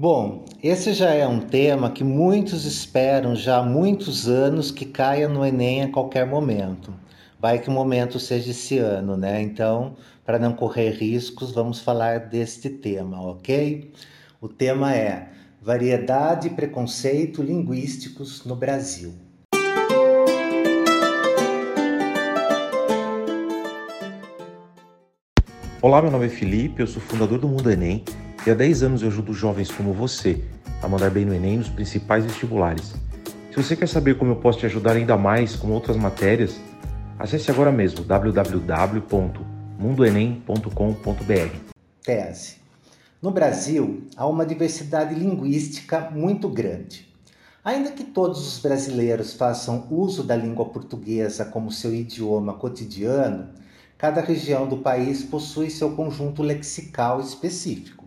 Bom, esse já é um tema que muitos esperam já há muitos anos que caia no Enem a qualquer momento. Vai que o momento seja esse ano, né? Então, para não correr riscos, vamos falar deste tema, ok? O tema é Variedade e Preconceito Linguísticos no Brasil. Olá, meu nome é Felipe, eu sou fundador do Mundo Enem e há 10 anos eu ajudo jovens como você a mandar bem no Enem nos principais vestibulares. Se você quer saber como eu posso te ajudar ainda mais com outras matérias, acesse agora mesmo www.mundoenem.com.br. Tese. No Brasil, há uma diversidade linguística muito grande. Ainda que todos os brasileiros façam uso da língua portuguesa como seu idioma cotidiano, cada região do país possui seu conjunto lexical específico.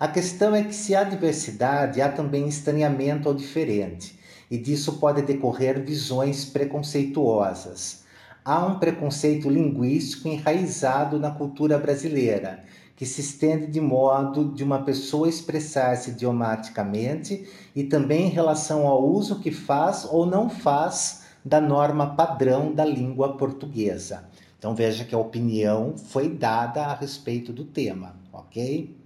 A questão é que se há diversidade, há também estranhamento ao diferente, e disso pode decorrer visões preconceituosas. Há um preconceito linguístico enraizado na cultura brasileira, que se estende de modo de uma pessoa expressar-se idiomaticamente e também em relação ao uso que faz ou não faz da norma padrão da língua portuguesa. Então veja que a opinião foi dada a respeito do tema, ok?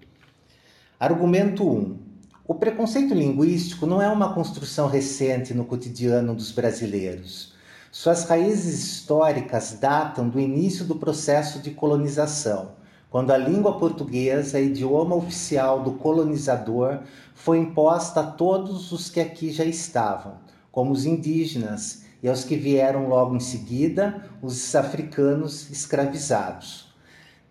Argumento 1. O preconceito linguístico não é uma construção recente no cotidiano dos brasileiros. Suas raízes históricas datam do início do processo de colonização, quando a língua portuguesa, idioma oficial do colonizador, foi imposta a todos os que aqui já estavam, como os indígenas e aos que vieram logo em seguida, os africanos escravizados.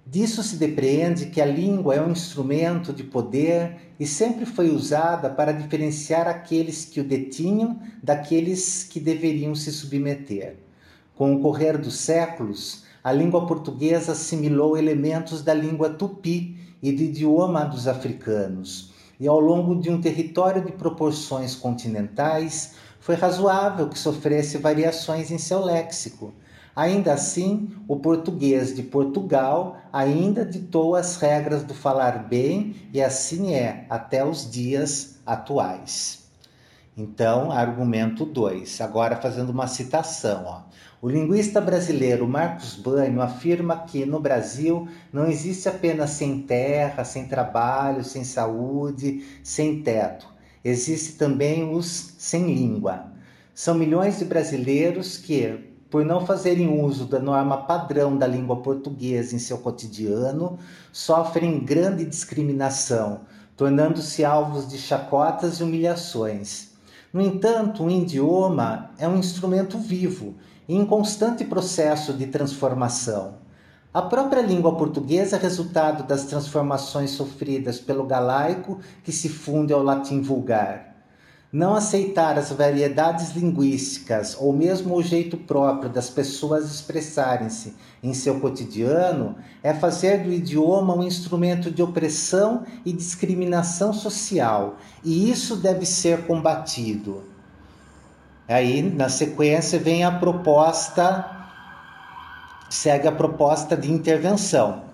Disso se depreende que a língua é um instrumento de poder e sempre foi usada para diferenciar aqueles que o detinham daqueles que deveriam se submeter. Com o correr dos séculos, a língua portuguesa assimilou elementos da língua tupi e do idioma dos africanos, e ao longo de um território de proporções continentais, foi razoável que sofresse variações em seu léxico Ainda assim, o português de Portugal ainda ditou as regras do falar bem e assim é até os dias atuais. Então, argumento 2. Agora fazendo uma citação, ó. O linguista brasileiro Marcos Banho afirma que no Brasil não existe apenas sem terra, sem trabalho, sem saúde, sem teto. Existe também os sem língua. São milhões de brasileiros que, por não fazerem uso da norma padrão da língua portuguesa em seu cotidiano, sofrem grande discriminação, tornando-se alvos de chacotas e humilhações. No entanto, o idioma é um instrumento vivo e em constante processo de transformação. A própria língua portuguesa é resultado das transformações sofridas pelo galaico que se funde ao latim vulgar. Não aceitar as variedades linguísticas ou mesmo o jeito próprio das pessoas expressarem-se em seu cotidiano é fazer do idioma um instrumento de opressão e discriminação social, e isso deve ser combatido. Aí, na sequência, vem a proposta, segue a proposta de intervenção.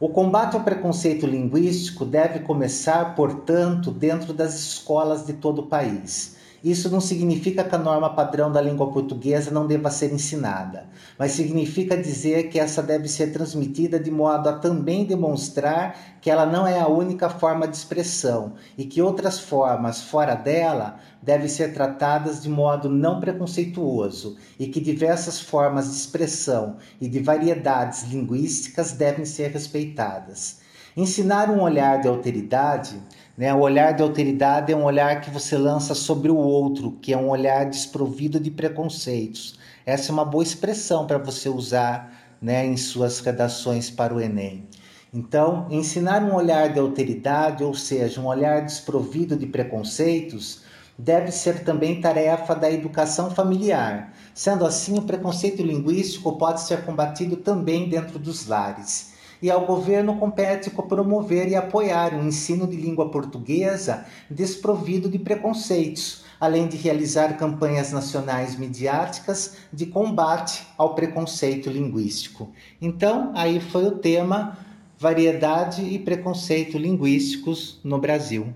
O combate ao preconceito linguístico deve começar, portanto, dentro das escolas de todo o país. Isso não significa que a norma padrão da língua portuguesa não deva ser ensinada, mas significa dizer que essa deve ser transmitida de modo a também demonstrar que ela não é a única forma de expressão e que outras formas fora dela devem ser tratadas de modo não preconceituoso e que diversas formas de expressão e de variedades linguísticas devem ser respeitadas. Ensinar um olhar de alteridade, né? o olhar de alteridade é um olhar que você lança sobre o outro, que é um olhar desprovido de preconceitos. Essa é uma boa expressão para você usar né, em suas redações para o Enem. Então, ensinar um olhar de alteridade, ou seja, um olhar desprovido de preconceitos, deve ser também tarefa da educação familiar. Sendo assim, o preconceito linguístico pode ser combatido também dentro dos lares. E ao governo compete promover e apoiar o ensino de língua portuguesa desprovido de preconceitos, além de realizar campanhas nacionais midiáticas de combate ao preconceito linguístico. Então, aí foi o tema variedade e preconceito linguísticos no Brasil.